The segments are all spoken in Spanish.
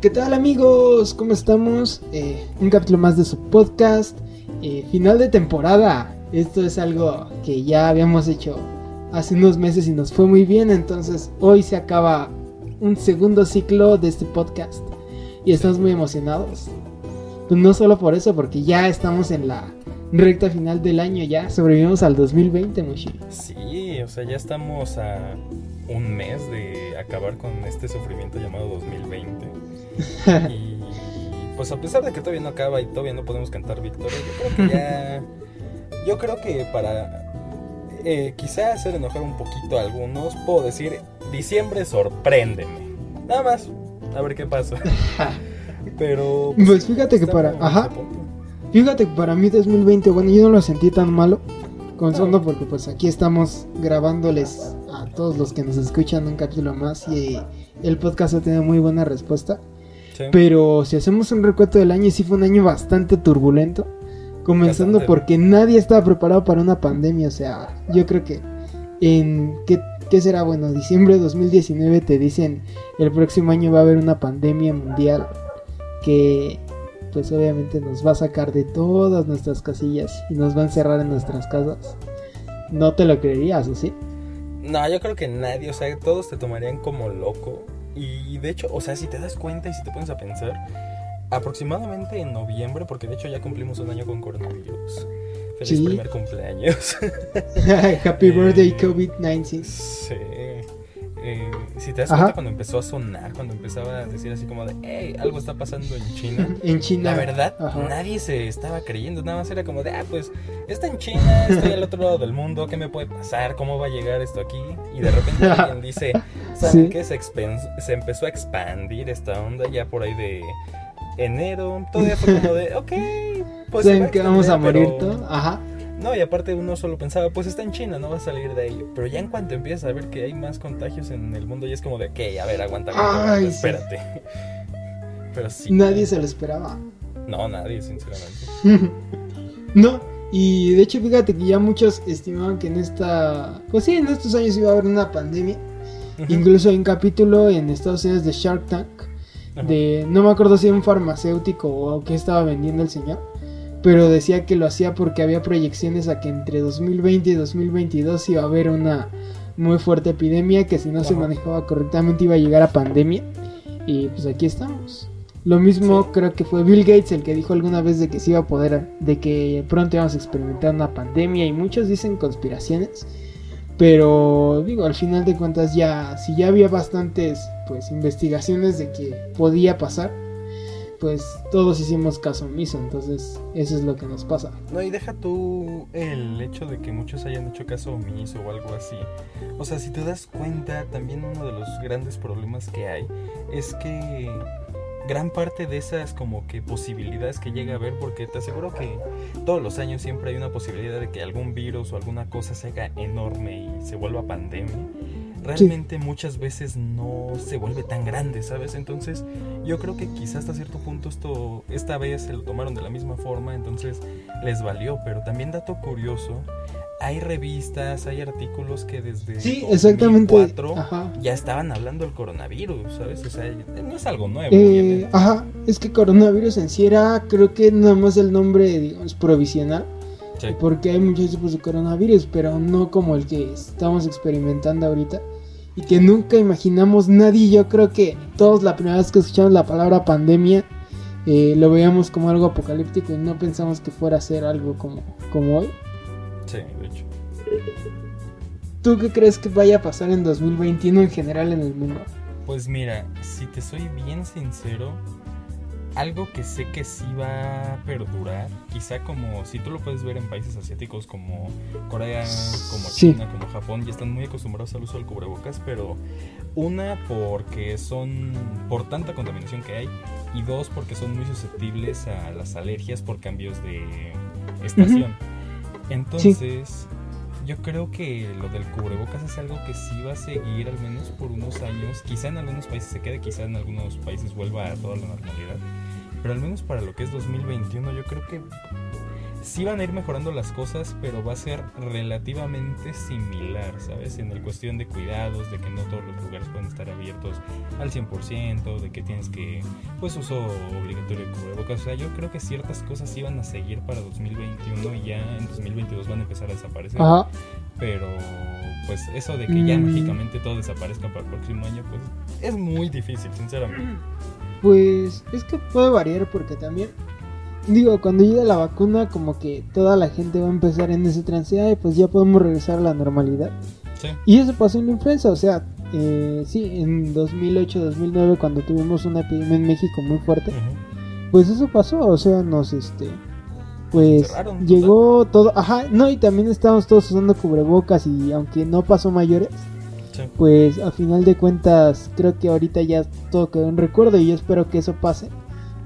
¿Qué tal amigos? ¿Cómo estamos? Eh, un capítulo más de su podcast. Eh, final de temporada. Esto es algo que ya habíamos hecho hace unos meses y nos fue muy bien. Entonces hoy se acaba un segundo ciclo de este podcast. Y estamos muy emocionados. Pues no solo por eso, porque ya estamos en la recta final del año. Ya sobrevivimos al 2020, Mushi. Sí, o sea, ya estamos a un mes de acabar con este sufrimiento llamado 2020. Y pues a pesar de que todavía no acaba y todavía no podemos cantar victoria, yo creo que ya... Yo creo que para eh, quizá hacer enojar un poquito a algunos, puedo decir, diciembre sorpréndeme. Nada más, a ver qué pasa. Pero... Pues, pues fíjate que para... Ajá. Fíjate que para mí 2020, bueno, yo no lo sentí tan malo. Con Sondo porque pues aquí estamos grabándoles a todos los que nos escuchan un capítulo más y el podcast ha tenido muy buena respuesta. Pero si hacemos un recuento del año, sí fue un año bastante turbulento. Comenzando porque nadie estaba preparado para una pandemia. O sea, yo creo que en... ¿Qué, qué será? Bueno, diciembre de 2019 te dicen el próximo año va a haber una pandemia mundial que pues obviamente nos va a sacar de todas nuestras casillas y nos va a encerrar en nuestras casas. No te lo creerías, ¿o sí? No, yo creo que nadie, o sea, todos te tomarían como loco. Y de hecho, o sea, si te das cuenta y si te pones a pensar, aproximadamente en noviembre, porque de hecho ya cumplimos un año con coronavirus. Feliz primer cumpleaños. Happy birthday, COVID-19. Sí. Eh, si te das cuenta cuando empezó a sonar, cuando empezaba a decir así como de, hey, algo está pasando en China. en China. La verdad, nadie se estaba creyendo, nada más era como de, ah, pues está en China, estoy al otro lado del mundo, ¿qué me puede pasar? ¿Cómo va a llegar esto aquí? Y de repente alguien dice, ¿saben qué? Se, se empezó a expandir esta onda ya por ahí de enero, todavía fue como de, ok, pues... ¿Saben que vamos a morir todo? Ajá. No, y aparte uno solo pensaba, pues está en China, no va a salir de ahí. Pero ya en cuanto empiezas a ver que hay más contagios en el mundo, ya es como de, ok, a ver, aguanta, aguanta, espérate. Pero sí. Nadie se lo esperaba. No, nadie, sinceramente. no, y de hecho, fíjate que ya muchos estimaban que en esta. Pues sí, en estos años iba a haber una pandemia. Incluso hay un capítulo en Estados Unidos de Shark Tank. De. No me acuerdo si era un farmacéutico o qué estaba vendiendo el señor pero decía que lo hacía porque había proyecciones a que entre 2020 y 2022 iba a haber una muy fuerte epidemia que si no se manejaba correctamente iba a llegar a pandemia y pues aquí estamos. Lo mismo creo que fue Bill Gates el que dijo alguna vez de que se iba a poder, de que pronto íbamos a experimentar una pandemia y muchos dicen conspiraciones, pero digo, al final de cuentas ya, si ya había bastantes pues investigaciones de que podía pasar, pues todos hicimos caso omiso, entonces eso es lo que nos pasa. No, y deja tú el hecho de que muchos hayan hecho caso omiso o algo así. O sea, si te das cuenta, también uno de los grandes problemas que hay es que gran parte de esas como que posibilidades que llega a haber, porque te aseguro que todos los años siempre hay una posibilidad de que algún virus o alguna cosa se haga enorme y se vuelva pandemia realmente muchas veces no se vuelve tan grande, ¿sabes? Entonces yo creo que quizás hasta cierto punto esto, esta vez se lo tomaron de la misma forma, entonces les valió, pero también dato curioso, hay revistas, hay artículos que desde sí, exactamente. ya estaban hablando del coronavirus, ¿sabes? O sea, no es algo nuevo. Eh, ajá, es que coronavirus en sí era, creo que nada más el nombre, digamos, provisional porque hay muchos tipos de coronavirus, pero no como el que estamos experimentando ahorita. Y que nunca imaginamos nadie. Yo creo que todos la primera vez que escuchamos la palabra pandemia eh, lo veíamos como algo apocalíptico y no pensamos que fuera a ser algo como, como hoy. Sí, de hecho. ¿Tú qué crees que vaya a pasar en 2021 en general en el mundo? Pues mira, si te soy bien sincero, algo que sé que sí va a perdurar, quizá como si tú lo puedes ver en países asiáticos como Corea, como China, como Japón, ya están muy acostumbrados al uso del cubrebocas, pero una porque son por tanta contaminación que hay y dos porque son muy susceptibles a las alergias por cambios de estación. Entonces, yo creo que lo del cubrebocas es algo que sí va a seguir al menos por unos años. Quizá en algunos países se quede, quizá en algunos países vuelva a toda la normalidad. Pero al menos para lo que es 2021 yo creo que sí van a ir mejorando las cosas, pero va a ser relativamente similar, ¿sabes? En el cuestión de cuidados, de que no todos los lugares pueden estar abiertos al 100%, de que tienes que, pues, uso obligatorio de cubrebocas. O sea, yo creo que ciertas cosas sí van a seguir para 2021 y ya en 2022 van a empezar a desaparecer. Ajá. Pero, pues, eso de que ya Mm. mágicamente todo desaparezca para el próximo año, pues, es muy difícil, sinceramente. Pues es que puede variar porque también, digo, cuando llegue la vacuna, como que toda la gente va a empezar en ese trance, y pues ya podemos regresar a la normalidad. Sí. Y eso pasó en la influenza, o sea, eh, sí, en 2008-2009 cuando tuvimos una epidemia en México muy fuerte, pues eso pasó, o sea, nos este pues llegó todo, ajá, no, y también estábamos todos usando cubrebocas y aunque no pasó mayores, Sí. pues a final de cuentas creo que ahorita ya todo quedó en recuerdo y yo espero que eso pase.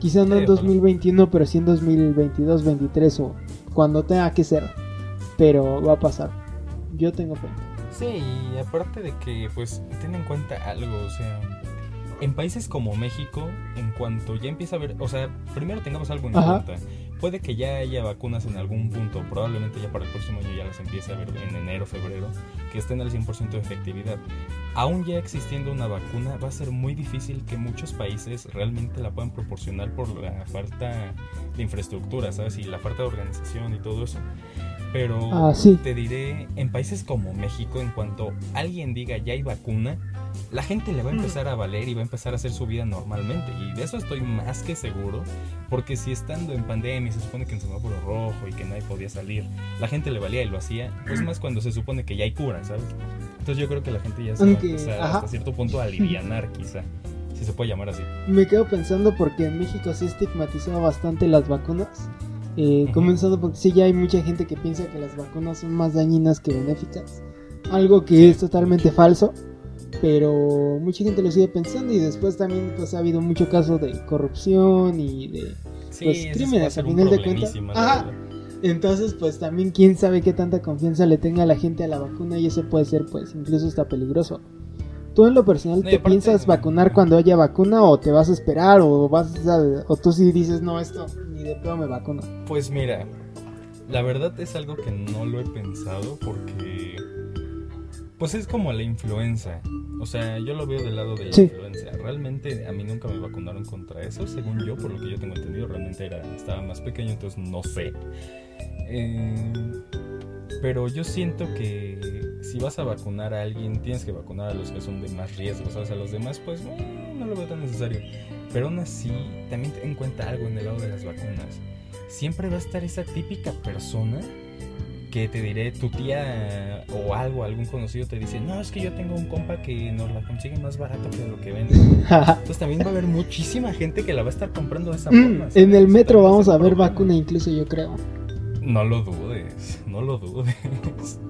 Quizá no en ojalá. 2021, pero sí en 2022, 23 o cuando tenga que ser. Pero va a pasar. Yo tengo fe. Sí, y aparte de que, pues, ten en cuenta algo, o sea, en países como México, en cuanto ya empieza a haber, o sea, primero tengamos algo en Ajá. cuenta. Puede que ya haya vacunas en algún punto, probablemente ya para el próximo año ya las empiece a ver en enero, febrero, que estén al 100% de efectividad. Aún ya existiendo una vacuna, va a ser muy difícil que muchos países realmente la puedan proporcionar por la falta de infraestructura, ¿sabes? Y la falta de organización y todo eso. Pero Ah, sí. te diré, en países como México, en cuanto alguien diga ya hay vacuna, la gente le va a empezar a valer y va a empezar a hacer su vida normalmente. Y de eso estoy más que seguro, porque si estando en pandemia se supone que en semáforo rojo y que nadie podía salir, la gente le valía y lo hacía, pues más cuando se supone que ya hay cura, ¿sabes? Entonces yo creo que la gente ya se va a Aunque, empezar ajá. hasta cierto punto a alivianar, quizá, si se puede llamar así. Me quedo pensando porque en México se estigmatizaba bastante las vacunas. Eh. Comenzando porque sí ya hay mucha gente que piensa que las vacunas son más dañinas que benéficas. Algo que es totalmente falso. Pero mucha gente lo sigue pensando y después también pues ha habido mucho caso de corrupción y de Sí, Pues, crímenes, a ser a un final de cuentas. Ajá. Entonces, pues también quién sabe qué tanta confianza le tenga la gente a la vacuna y eso puede ser, pues, incluso hasta peligroso. ¿Tú en lo personal No, te aparte- piensas vacunar cuando haya vacuna o te vas a esperar o vas a, o tú sí dices, no, esto ni de pedo me vacuno? Pues mira, la verdad es algo que no lo he pensado porque pues es como la influenza. O sea, yo lo veo del lado de la Sí. influenza. Realmente a mí nunca me vacunaron contra eso, según yo, por lo que yo tengo entendido, realmente era estaba más pequeño, entonces no sé. Eh, pero yo siento que si vas a vacunar a alguien, tienes que vacunar a los que son de más riesgo, ¿sabes? A los demás, pues eh, no lo veo tan necesario. Pero aún así, también ten en cuenta algo en el lado de las vacunas. Siempre va a estar esa típica persona que te diré, tu tía o algo, algún conocido te dice, no, es que yo tengo un compa que nos la consigue más barato que lo que vende. Entonces también va a haber muchísima gente que la va a estar comprando de esa Mm, forma. ¿sabes? en el metro vamos a ver vacuna incluso yo creo. No lo dudes, no lo dudes.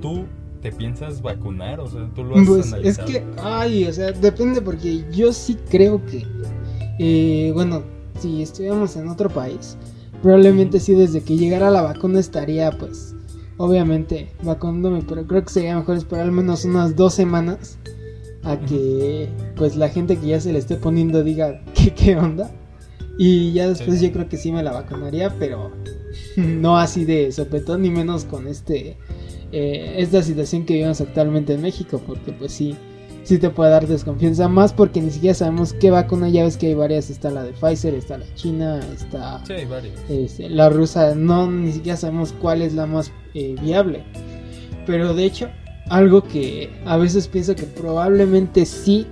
¿Tú te piensas vacunar? O sea, tú lo has Pues es analizado. que, ay, o sea, depende porque yo sí creo que, eh, bueno, si estuviéramos en otro país, probablemente sí desde que llegara la vacuna estaría, pues, obviamente vacunándome, pero creo que sería mejor esperar al menos unas dos semanas a que, pues, la gente que ya se le esté poniendo diga qué, qué onda. Y ya después Sí. yo creo que sí me la vacunaría, pero no así de sopetón, ni menos con este eh, esta situación que vivimos actualmente en México, porque pues sí, sí te puede dar desconfianza más porque ni siquiera sabemos qué vacuna, ya ves que hay varias, está la de Pfizer, está la china, está Sí, hay varios. este, la rusa, no, ni siquiera sabemos cuál es la más eh, viable. Pero de hecho, algo que a veces pienso que probablemente sí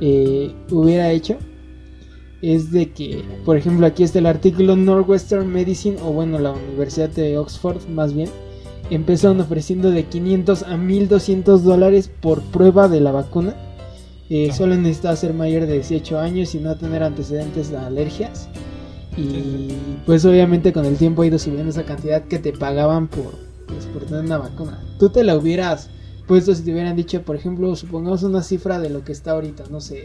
eh, hubiera hecho es de que, por ejemplo, aquí está el artículo Northwestern Medicine, o bueno, la Universidad de Oxford más bien, empezaron ofreciendo de 500 a 1200 dólares por prueba de la vacuna. Eh, solo necesita ser mayor de 18 años y no tener antecedentes de alergias. Y Sí, pues obviamente con el tiempo ha ido subiendo esa cantidad que te pagaban por, pues, por tener una vacuna. Tú te la hubieras puesto si te hubieran dicho, por ejemplo, supongamos una cifra de lo que está ahorita, no sé,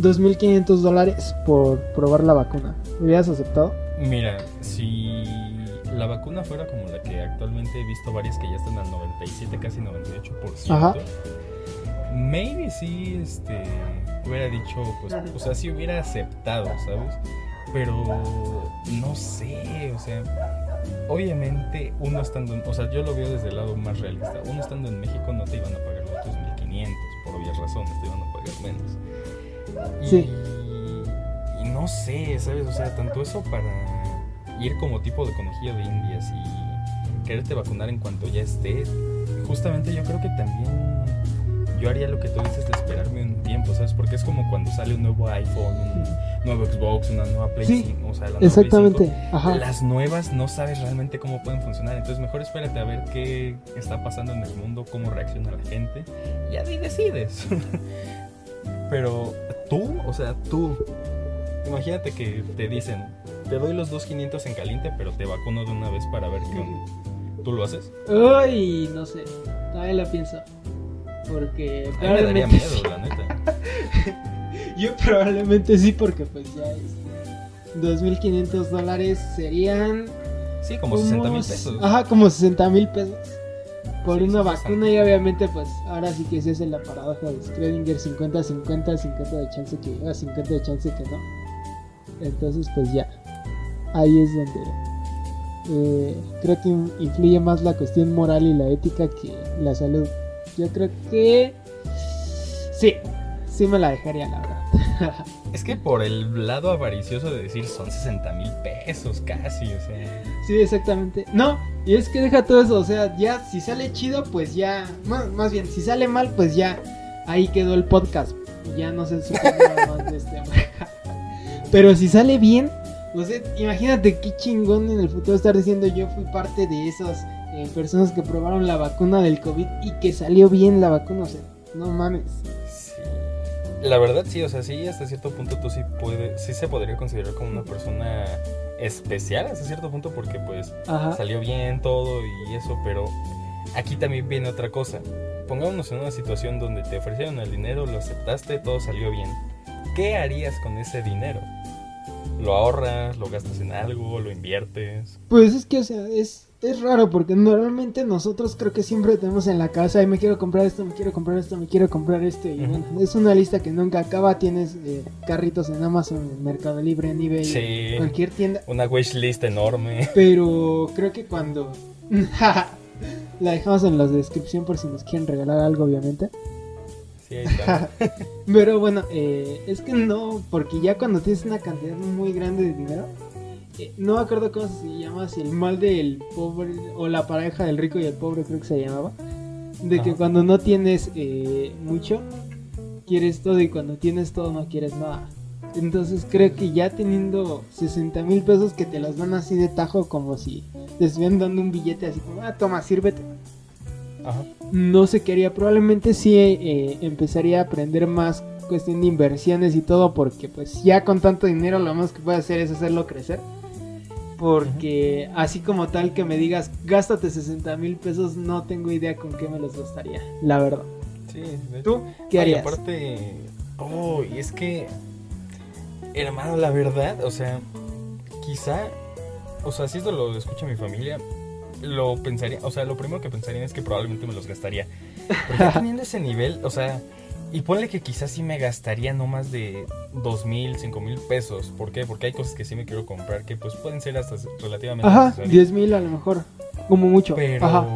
2.500 dólares por probar la vacuna. ¿Hubieras aceptado? Mira, si la vacuna fuera como la que actualmente he visto varias que ya están al 97, casi 98%, Ajá. maybe sí este, hubiera dicho, pues, o sea, sí hubiera aceptado, ¿sabes? Pero no sé, o sea, obviamente uno estando, en, o sea, yo lo veo desde el lado más realista. Uno estando en México no te iban a pagar los 2.500 por obvias razones, te iban a pagar menos. Y, Sí. y no sé, ¿sabes? O sea, tanto eso para ir como tipo de conejillo de indias y quererte vacunar en cuanto ya esté. Justamente yo creo que también yo haría lo que tú dices de esperarme un tiempo, ¿sabes? Porque es como cuando sale un nuevo iPhone, un nuevo Xbox, una nueva Play Sí, 5, o sea, la nueva Play Exactamente. 5. Ajá. Las nuevas no sabes realmente cómo pueden funcionar, entonces mejor espérate a ver qué está pasando en el mundo, cómo reacciona la gente, y ahí decides. Pero tú, o sea, tú, imagínate que te dicen, te doy los 2.500 en caliente, pero te vacuno de una vez para ver qué onda. ¿Tú lo haces? Uy, no sé. Todavía la pienso. Porque A mí me daría miedo, sí. la neta. Yo probablemente sí, porque pues ya es 2.500 dólares serían Sí, como 60 mil unos- pesos. Ajá, como 60 mil pesos por Sí, una vacuna y obviamente pues ahora sí que se hace la paradoja de Schrödinger 50-50, 50 de chance que ah, 50 de chance que no. Entonces pues ya, ahí es donde eh, creo que in- influye más la cuestión moral y la ética que la salud. Yo creo que sí, sí me la dejaría la verdad. Es que por el lado avaricioso de decir son 60 mil pesos casi, o sea. Sí, exactamente. No, y es que deja todo eso, o sea, ya si sale chido, pues ya, más, más bien, si sale mal, pues ya, ahí quedó el podcast. Y ya no se supo nada más de este. Pero si sale bien, o sea, imagínate qué chingón en el futuro estar diciendo yo fui parte de esas eh, personas que probaron la vacuna del COVID y que salió bien la vacuna, o sea, no mames. Sí. La verdad sí, o sea, sí, hasta cierto punto tú sí puedes, sí se podría considerar como una persona especial hasta cierto punto porque pues Ajá. salió bien todo y eso, pero aquí también viene otra cosa. Pongámonos en una situación donde te ofrecieron el dinero, lo aceptaste, todo salió bien. ¿Qué harías con ese dinero? ¿Lo ahorras? ¿Lo gastas en algo? ¿Lo inviertes? Pues es que, o sea, es, es raro porque normalmente nosotros creo que siempre tenemos en la casa, "Ay, me quiero comprar esto, me quiero comprar esto, me quiero comprar esto. Y bueno, es una lista que nunca acaba. Tienes eh, carritos en Amazon, en Mercado Libre, en eBay, Sí. cualquier tienda. Una wishlist enorme. Pero creo que cuando... la dejamos en la descripción por si nos quieren regalar algo, obviamente. Sí, ahí está. Pero bueno, eh, es que no, porque ya cuando tienes una cantidad muy grande de dinero, eh, no me acuerdo cómo se llama, si el mal del pobre o la pareja del rico y el pobre creo que se llamaba, de que cuando no tienes eh, mucho, quieres todo y cuando tienes todo no quieres nada. Entonces creo que ya teniendo 60 mil pesos que te los dan así de tajo como si te estuvieran dando un billete así como, ah, toma, sírvete Ajá. no se quería. Probablemente sí eh, empezaría a aprender más cuestión de inversiones y todo, porque pues ya con tanto dinero lo más que puede hacer es hacerlo crecer. Porque así como tal que me digas, gástate 60 mil pesos, no tengo idea con qué me los gastaría, la verdad. Sí, de hecho. ¿Tú qué Ay, harías? aparte, oh, y es que, hermano, la verdad, o sea, quizá, o sea, si esto lo escucha mi familia, lo pensaría, o sea, lo primero que pensaría es que probablemente me los gastaría. Pero ya teniendo ese nivel, o sea, y ponle que quizás sí me gastaría no más de dos mil, cinco mil pesos. ¿Por qué? Porque hay cosas que sí me quiero comprar que pues pueden ser hasta relativamente Ajá. 10 mil a lo mejor, como mucho. Pero Ajá.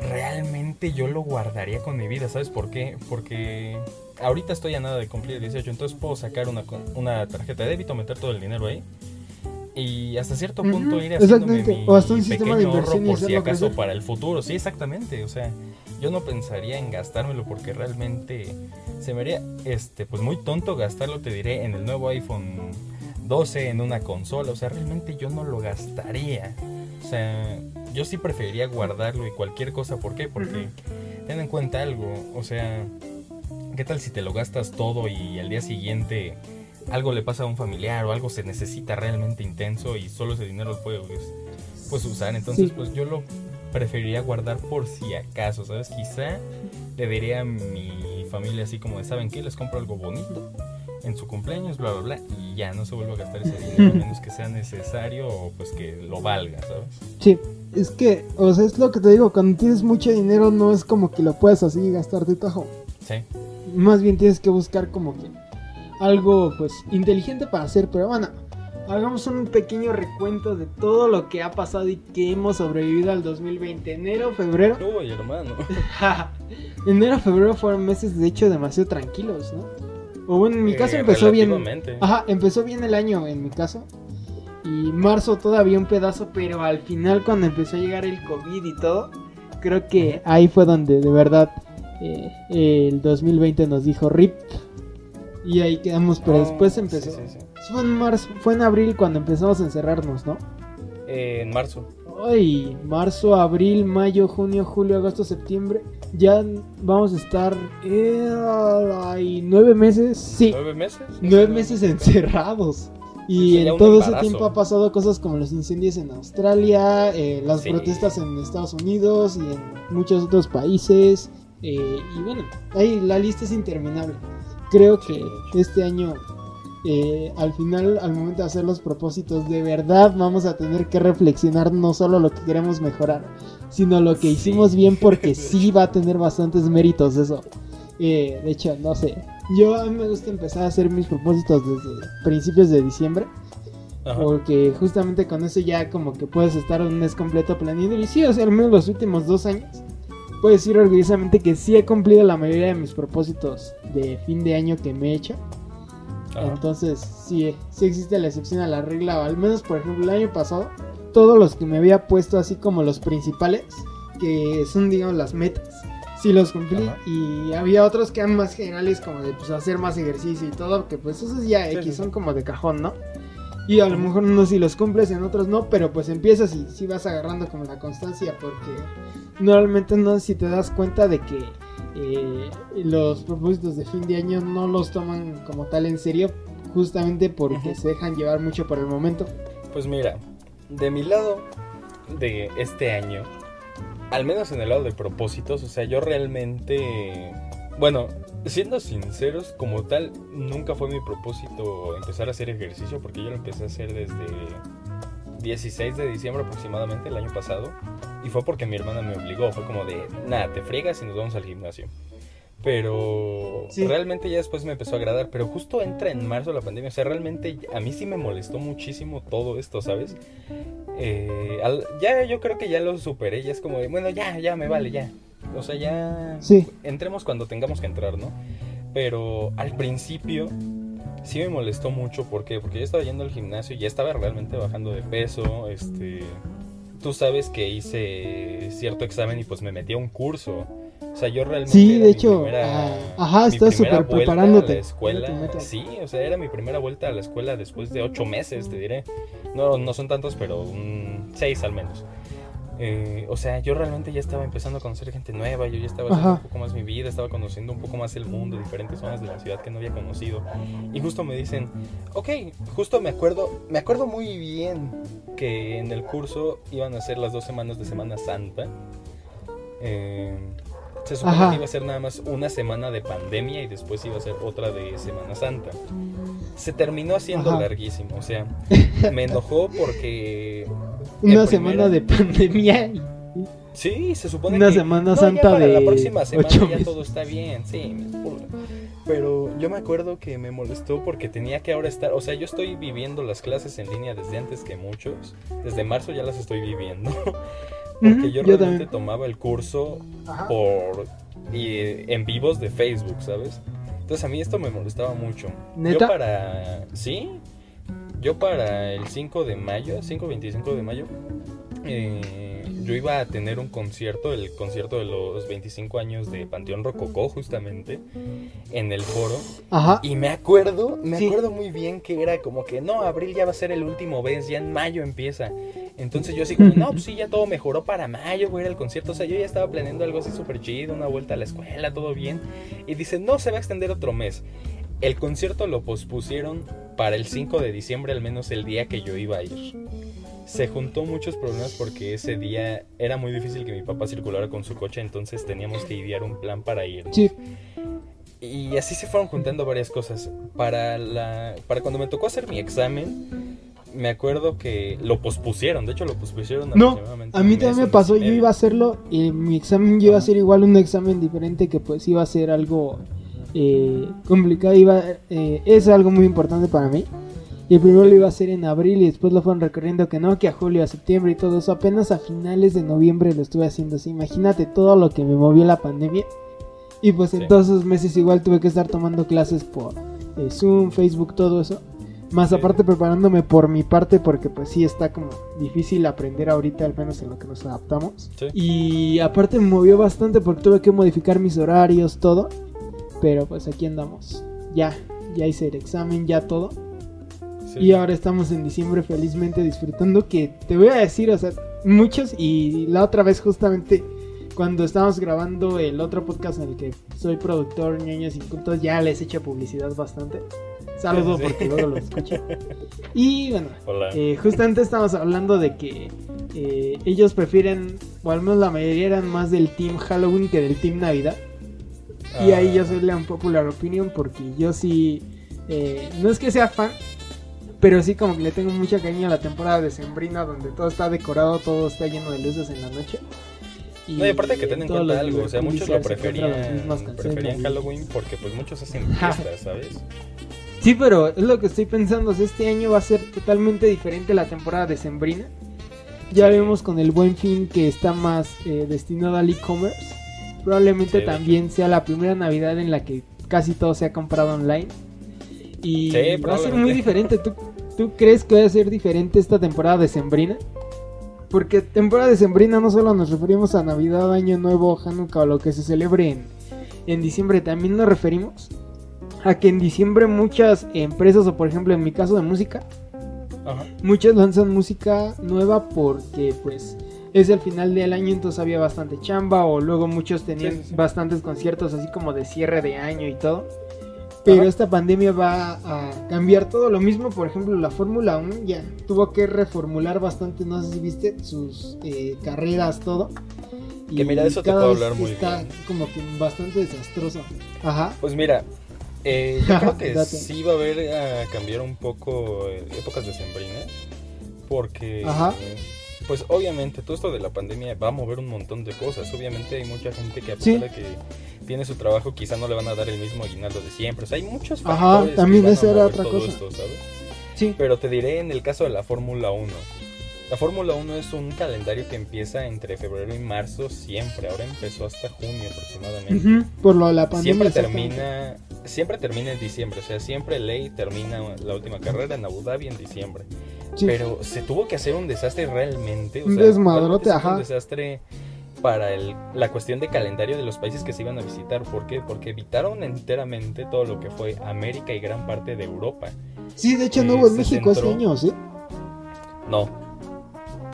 realmente yo lo guardaría con mi vida, ¿sabes por qué? Porque ahorita estoy a nada de cumplir 18, entonces puedo sacar una, una tarjeta de débito, meter todo el dinero ahí. Y hasta cierto punto ir haciéndome mi O hasta un sistema de pequeño ahorro inversión y por si acaso crecer. para el futuro. Sí, exactamente. O sea, yo no pensaría en gastármelo porque realmente se me haría este, pues muy tonto gastarlo, te diré, en el nuevo iPhone 12, en una consola. O sea, realmente yo no lo gastaría. O sea, yo sí preferiría guardarlo y cualquier cosa. ¿Por qué? Porque ten en cuenta algo. O sea, ¿qué tal si te lo gastas todo y al día siguiente algo le pasa a un familiar o algo se necesita realmente intenso y solo ese dinero lo puedes pues, usar? Entonces, Sí. pues yo lo preferiría guardar por si acaso, ¿sabes? Quizá le diría a mi familia así como de, ¿saben qué? Les compro algo bonito en su cumpleaños, bla, bla, bla, y ya no se vuelve a gastar ese dinero a menos que sea necesario o pues que lo valga, ¿sabes? Sí, es que, o sea, es lo que te digo, cuando tienes mucho dinero no es como que lo puedas así gastar de tajo. Sí. Más bien tienes que buscar como que algo pues inteligente para hacer, pero bueno, hagamos un pequeño recuento de todo lo que ha pasado y que hemos sobrevivido al 2020. Enero, febrero. Uy, hermano. Enero, febrero fueron meses de hecho demasiado tranquilos, ¿no? O bueno, en mi caso eh, empezó bien. Ajá, empezó bien el año en mi caso. Y marzo todavía un pedazo, pero al final cuando empezó a llegar el COVID y todo, creo que ahí fue donde de verdad eh, el 2020 nos dijo RIP. Y ahí quedamos, pero oh, después empezó. Fue en marzo, fue en abril cuando empezamos a encerrarnos, ¿no? Eh, en marzo. Ay, marzo, abril, mayo, junio, julio, agosto, septiembre. Ya vamos a estar eh, nueve meses. Sí. ¿Nueve meses? Nueve meses encerrados. Y en todo ese tiempo ha pasado cosas como los incendios en Australia, eh, las protestas en Estados Unidos y en muchos otros países. Eh, y bueno, ahí la lista es interminable. Creo que este año, eh, al final, al momento de hacer los propósitos, de verdad vamos a tener que reflexionar no solo lo que queremos mejorar, sino lo que hicimos bien porque sí va a tener bastantes méritos eso. de hecho, no sé, yo a mí me gusta empezar a hacer mis propósitos desde principios de diciembre. Porque justamente con eso ya como que puedes estar un mes completo planeando. Y sí, o sea, al menos los últimos dos años. Puedo decir orgullosamente que sí he cumplido la mayoría de mis propósitos de fin de año que me he hecho. Entonces, sí, sí existe la excepción a la regla. O al menos, por ejemplo, el año pasado, todos los que me había puesto así como los principales, que son, digamos, las metas sí los cumplí. Y había otros que eran más generales, como de pues, hacer más ejercicio y todo, que pues esos ya X son como de cajón, ¿no? Y a lo mejor unos sí los cumples, en otros no, pero pues empiezas y sí vas agarrando como la constancia, porque normalmente no si te das cuenta de que eh, los propósitos de fin de año no los toman como tal en serio, justamente porque se dejan llevar mucho por el momento. Pues mira, de mi lado de este año, al menos en el lado de propósitos, o sea, yo realmente, bueno, siendo sinceros, como tal, nunca fue mi propósito empezar a hacer ejercicio, porque yo lo empecé a hacer desde 16 de diciembre aproximadamente el año pasado, y fue porque mi hermana me obligó, fue como de, nada, te friegas y nos vamos al gimnasio. Pero realmente ya después me empezó a agradar. Pero justo entra en marzo la pandemia. O sea, realmente a mí sí me molestó muchísimo todo esto, ¿sabes? Eh, ya yo creo que ya lo superé. Ya es como, bueno, ya, ya me vale, ya. O sea, ya entremos cuando tengamos que entrar, ¿no? Pero al principio sí me molestó mucho. ¿Por qué? Porque yo estaba yendo al gimnasio y ya estaba realmente bajando de peso. Este. Tú sabes que hice cierto examen y pues me metí a un curso. O sea, yo realmente. Sí, de hecho. Ah, ajá, estás súper preparándote. A la escuela. Sí, o sea, era mi primera vuelta a la escuela después de ocho meses, te diré. No, no son tantos, pero seis al menos. Eh, o sea, yo realmente ya estaba empezando a conocer gente nueva, yo ya estaba haciendo un poco más mi vida, estaba conociendo un poco más el mundo, diferentes zonas de la ciudad que no había conocido. Y justo me dicen, ok, justo me acuerdo, me acuerdo muy bien que en el curso iban a ser las dos semanas de Semana Santa. Eh, se supone que iba a ser nada más una semana de pandemia y después iba a ser otra de Semana Santa. Se terminó haciendo larguísimo, o sea, me enojó porque... Una semana de pandemia. Sí, se supone una semana santa de la próxima semana ya todo está bien, sí, pero yo me acuerdo que me molestó porque tenía que ahora estar, o sea, yo estoy viviendo las clases en línea desde antes que muchos, desde marzo ya las estoy viviendo. Porque yo realmente tomaba el curso por y, en vivos de Facebook, ¿sabes? Entonces a mí esto me molestaba mucho. Yo para... Sí, yo para el 5 de mayo, 5-25 de mayo, eh, yo iba a tener un concierto, el concierto de los 25 años de Panteón Rococó, justamente, en el foro. Ajá. Y me acuerdo, me acuerdo muy bien que era como que, no, abril ya va a ser el último vez, ya en mayo empieza. Entonces yo así como, no, pues sí, ya todo mejoró para mayo, voy a ir al concierto. O sea, yo ya estaba planeando algo así súper chido, una vuelta a la escuela, todo bien. Y dice, no, se va a extender otro mes. El concierto lo pospusieron para el 5 de diciembre, al menos el día que yo iba a ir se juntó muchos problemas porque ese día era muy difícil que mi papá circulara con su coche, entonces teníamos que idear un plan para ir. Sí. Y así se fueron juntando varias cosas. Para la para cuando me tocó hacer mi examen, me acuerdo que lo pospusieron, de hecho lo pospusieron No, a mí también me pasó, yo iba a hacerlo y mi examen yo iba a ser igual un examen diferente que pues iba a ser algo eh, complicado, iba eh, es algo muy importante para mí Y el primero lo iba a hacer en abril y después lo fueron recorriendo que no, que a julio, a septiembre y todo eso. Apenas a finales de noviembre lo estuve haciendo así. Imagínate todo lo que me movió la pandemia. Y pues en Sí. todos esos meses igual tuve que estar tomando clases por eh, Zoom, Facebook, todo eso. Más Sí. aparte preparándome por mi parte porque pues sí está como difícil aprender ahorita, al menos en lo que nos adaptamos. Sí. Y aparte me movió bastante porque tuve que modificar mis horarios, todo. Pero pues aquí andamos. Ya, ya hice el examen, ya todo. Sí. Y ahora estamos en diciembre felizmente disfrutando que te voy a decir, o sea, muchos y la otra vez justamente cuando estábamos grabando el otro podcast en el que soy productor, ñoños incultos, ya les he hecho publicidad bastante. Saludos Sí. porque luego lo escucho. Y bueno, eh, justamente estamos hablando de que eh, ellos prefieren, o al menos la mayoría eran más del team Halloween que del team Navidad. Y ahí yo Ah, soy la unpopular opinion porque yo sí, eh, no es que sea fan, pero sí como que le tengo mucha cariño a la temporada de Sembrina donde todo está decorado, todo está lleno de luces en la noche. No, y aparte que ten en cuenta algo, o sea, muchos lo preferían, preferían. Halloween porque pues muchos hacen fiestas, ¿sabes? Sí, pero es lo que estoy pensando, o sea, este año va a ser totalmente diferente la temporada de Sembrina. Ya vemos con el buen fin que está más eh, destinado al e-commerce. Probablemente Sí, también sea la primera Navidad en la que casi todo se ha comprado online. Y Sí, va a ser muy diferente. ¿Tú, ¿Tú crees que va a ser diferente esta temporada de Sembrina? Porque temporada de Sembrina no solo nos referimos a Navidad, Año Nuevo, Hanukkah o lo que se celebre en, en diciembre, también nos referimos a que en diciembre muchas empresas, o por ejemplo en mi caso de música, Ajá. muchas lanzan música nueva porque pues es el final del año, entonces había bastante chamba, o luego muchos tenían Sí, sí, sí. bastantes conciertos así como de cierre de año y todo. Pero Ajá. esta pandemia va a cambiar todo lo mismo, por ejemplo, la Fórmula 1 ya tuvo que reformular bastante, no sé si viste, sus eh, carreras, todo. Que mira, eso te puedo hablar muy está bien. como que bastante desastroso. Ajá. Pues mira, eh, yo creo que sí va a haber a cambiar un poco eh, épocas decembrinas. Porque, Ajá. eh, pues obviamente todo esto de la pandemia va a mover un montón de cosas. Obviamente hay mucha gente que a Sí. pesar de que tiene su trabajo quizá no le van a dar el mismo aguinaldo de siempre. O sea, hay muchos Ajá, factores que también a era otra todo cosa. esto, ¿sabes? Sí. Pero te diré en el caso de la Fórmula 1. La Fórmula 1 es un calendario que empieza entre febrero y marzo siempre. Ahora empezó hasta junio aproximadamente. Por lo de la pandemia. Siempre termina, siempre termina en diciembre, o sea, siempre ley termina la última carrera en Abu Dhabi en diciembre. Sí. Pero se tuvo que hacer un desastre realmente, o Un sea, desmadrote, sí ajá. Un desastre para el- la cuestión de calendario de los países que se iban a visitar. ¿Por qué? Porque evitaron enteramente todo lo que fue América y gran parte de Europa. Sí, de hecho no eh, hubo en México centró- años, ¿eh? No.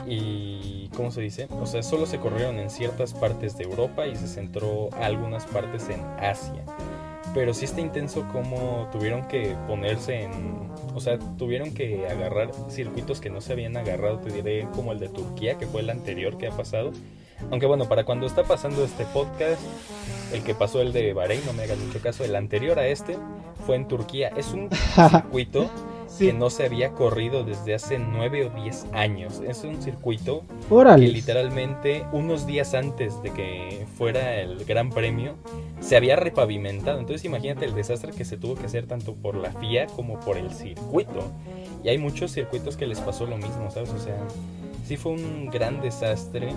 Y ¿cómo se dice? O sea, solo se corrieron en ciertas partes de Europa y se centró algunas partes en Asia. Pero sí está intenso como tuvieron que ponerse en... O sea, tuvieron que agarrar circuitos que no se habían agarrado, te diré, como el de Turquía, que fue el anterior que ha pasado. Aunque bueno, para cuando está pasando este podcast, el que pasó el de Bahrein, no me hagan mucho caso, el anterior a este fue en Turquía. Es un circuito Sí. que no se había corrido desde hace 9 o 10 años. Es un circuito Órale. que literalmente unos días antes de que fuera el Gran Premio se había repavimentado. Entonces imagínate el desastre que se tuvo que hacer tanto por la FIA como por el circuito. Y hay muchos circuitos que les pasó lo mismo, ¿sabes? O sea, sí fue un gran desastre.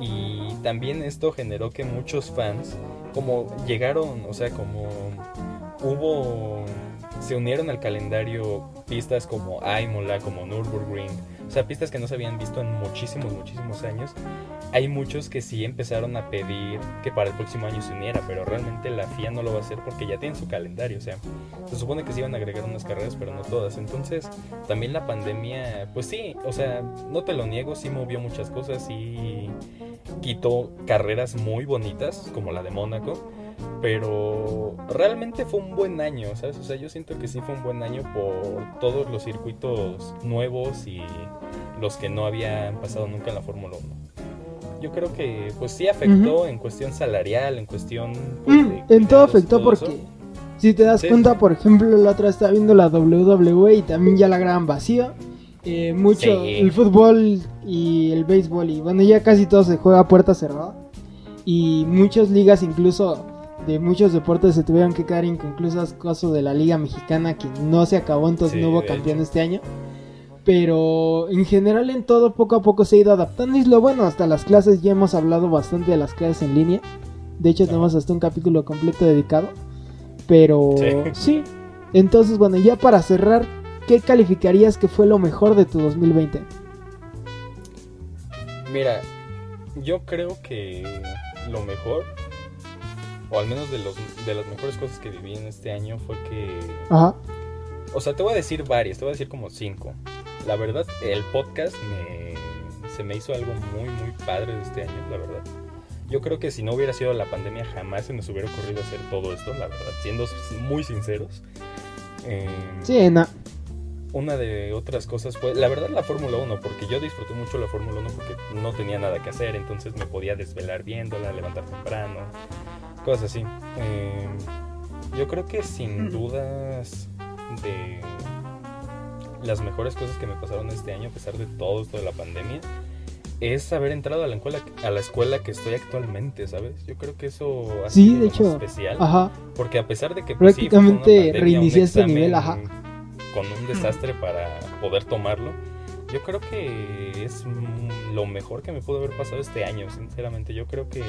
Y también esto generó que muchos fans, como llegaron, o sea, como hubo se unieron al calendario pistas como Aimola, como Nürburgring, o sea, pistas que no se habían visto en muchísimos, muchísimos años. Hay muchos que sí empezaron a pedir que para el próximo año se uniera, pero realmente la FIA no lo va a hacer porque ya tiene su calendario, o sea, se supone que se iban a agregar unas carreras, pero no todas. Entonces, también la pandemia, pues sí, o sea, no te lo niego, sí movió muchas cosas, sí quitó carreras muy bonitas, como la de Mónaco, pero realmente fue un buen año, ¿sabes? O sea, yo siento que sí fue un buen año por todos los circuitos nuevos y los que no habían pasado nunca en la Fórmula 1. Yo creo que pues sí afectó en cuestión salarial, en cuestión... pues, Mm, de en todo afectó todo eso. porque si te das Sí. cuenta, por ejemplo, la otra estaba viendo la WWE y también ya la graban vacía. Eh, mucho Sí. el fútbol y el béisbol y bueno, ya casi todo se juega a puerta cerrada. Y muchas ligas incluso de muchos deportes se tuvieron que quedar inconclusas, caso de la Liga Mexicana que no se acabó, entonces Sí, no hubo campeón hecho. este año. Pero en general en todo poco a poco se ha ido adaptando y es lo bueno, hasta las clases ya hemos hablado bastante de las clases en línea. De hecho tenemos hasta un capítulo completo dedicado. Pero Sí. sí. Entonces bueno, ya para cerrar, ¿qué calificarías que fue lo mejor de tu 2020? Mira, yo creo que lo mejor, o al menos de, los, de las mejores cosas que viví en este año fue que... Ajá. O sea, te voy a decir varias, te voy a decir como cinco. La verdad, el podcast me, se me hizo algo muy, muy padre de este año, la verdad. Yo creo que si no hubiera sido la pandemia, jamás se nos hubiera ocurrido hacer todo esto, la verdad, siendo muy sinceros. Eh, Sí, no. una de otras cosas fue, la verdad, la Fórmula 1, porque yo disfruté mucho la Fórmula 1 porque no tenía nada que hacer, entonces me podía desvelar viéndola, levantar temprano, cosas así. Eh, yo creo que sin dudas de las mejores cosas que me pasaron este año, a pesar de todo esto de la pandemia, es haber entrado a la escuela, a la escuela que estoy actualmente, ¿sabes? Yo creo que eso ha Sí, sido de hecho. especial. Ajá. Porque a pesar de que pues, Prácticamente reiniciaste examen nivel, ajá. Con un desastre para poder tomarlo. Yo creo que es lo mejor que me pudo haber pasado este año, sinceramente. Yo creo que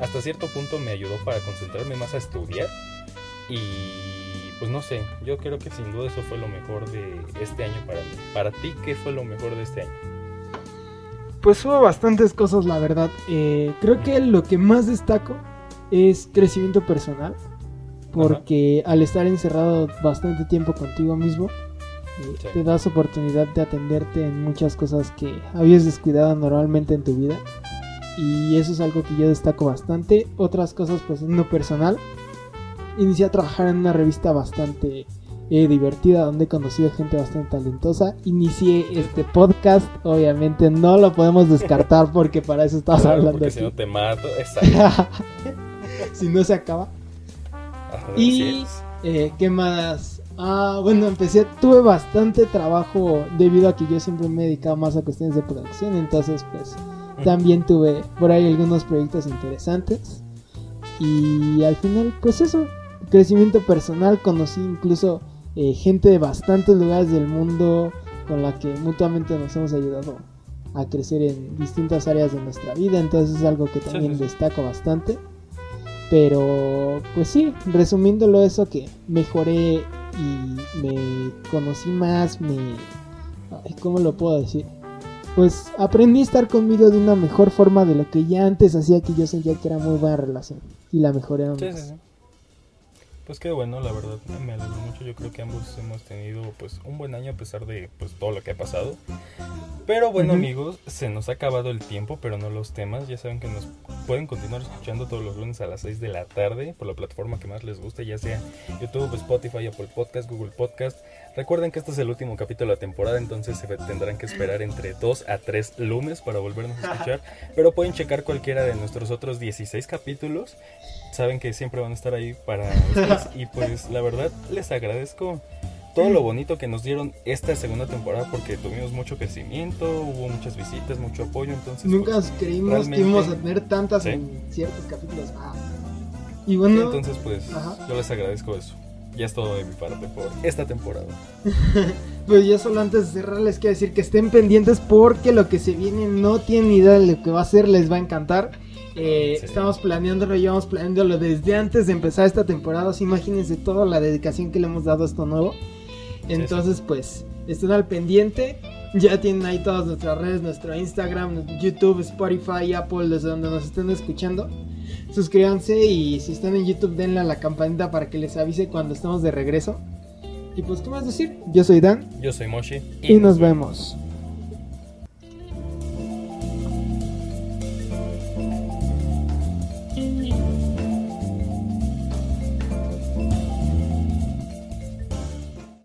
hasta cierto punto me ayudó para concentrarme más a estudiar. Y pues no sé, yo creo que sin duda eso fue lo mejor de este año para mí. Para ti, ¿qué fue lo mejor de este año? Pues hubo bastantes cosas, la verdad. Eh, creo que lo que más destaco es crecimiento personal. Porque al estar encerrado bastante tiempo contigo mismo, eh, Sí. te das oportunidad de atenderte en muchas cosas que habías descuidado normalmente en tu vida. Y eso es algo que yo destaco bastante. Otras cosas, pues en lo personal, inicié a trabajar en una revista bastante eh, divertida donde he conocido gente bastante talentosa. Inicié este podcast, obviamente no lo podemos descartar porque para eso Claro, hablando porque aquí. si no te mato. Exacto. si no se acaba. Y eh, ¿qué más? Ah, bueno, empecé, tuve bastante trabajo debido a que yo siempre me he dedicado más a cuestiones de producción, entonces pues también tuve por ahí algunos proyectos interesantes. Y al final, pues eso, crecimiento personal, conocí incluso eh, gente de bastantes lugares del mundo con la que mutuamente nos hemos ayudado a crecer en distintas áreas de nuestra vida, entonces es algo que también sí, sí. destaco bastante. Pero, pues sí, resumiéndolo eso que mejoré y me conocí más, me... ay, ¿Cómo lo puedo decir? Pues aprendí a estar conmigo de una mejor forma de lo que ya antes hacía que yo sentía que era muy buena relación. Y la mejoré aún Sí, sí, sí. Pues qué bueno, la verdad, me alegro mucho. Yo creo que ambos hemos tenido pues un buen año a pesar de pues todo lo que ha pasado. Pero bueno, amigos, se nos ha acabado el tiempo, pero no los temas. Ya saben que nos pueden continuar escuchando todos los lunes a las 6 de la tarde por la plataforma que más les guste, ya sea YouTube, Spotify, Apple Podcast, Google Podcast. Recuerden que este es el último capítulo de la temporada, entonces se tendrán que esperar entre 2 a 3 lunes para volvernos a escuchar. Pero pueden checar cualquiera de nuestros otros 16 capítulos. Saben que siempre van a estar ahí para ustedes. Y pues la verdad les agradezco todo lo bonito que nos dieron esta segunda temporada porque tuvimos mucho crecimiento, hubo muchas visitas, mucho apoyo. Entonces, Nunca pues, creímos que íbamos a tener tantas Sí. en ciertos capítulos. Ah. Y bueno, entonces pues Ajá. yo les agradezco eso. Ya es todo de mi parte por esta temporada. pues ya solo antes de cerrar les quiero decir que estén pendientes porque lo que se viene no tienen ni idea de lo que va a ser, les va a encantar. Eh, Sí. Estamos planeándolo, llevamos planeándolo desde antes de empezar esta temporada. Así imagínense toda la dedicación que le hemos dado a esto nuevo. Entonces, pues, estén al pendiente. Ya tienen ahí todas nuestras redes, nuestro Instagram, YouTube, Spotify, Apple, desde donde nos estén escuchando. Suscríbanse y si están en YouTube denle a la campanita para que les avise cuando estemos de regreso. Y pues, ¿qué más decir? Yo soy Dan Yo soy Moshi y nos vemos.